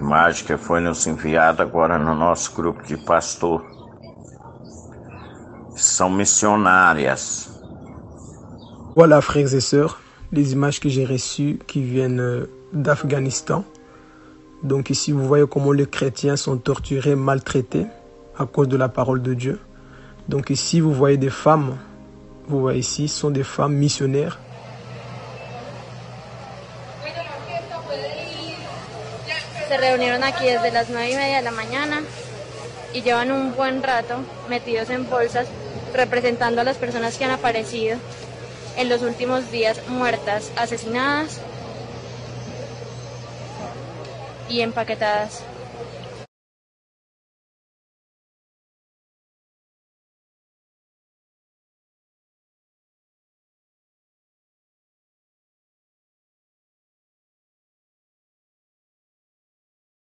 imagem que foi nos enviada agora no nosso grupo de pastor. Voilà, frères et sœurs, les images que j'ai reçues qui viennent euh, d'Afghanistan. Donc ici, vous voyez comment les chrétiens sont torturés, maltraités à cause de la parole de Dieu. Donc ici, vous voyez des femmes, vous voyez ici, sont des femmes missionnaires. Se reunieron aquí desde las nueve y media de la mañana y llevan un buen rato metidos en bolsas representando a las personas que han aparecido en los últimos días muertas, asesinadas y empaquetadas.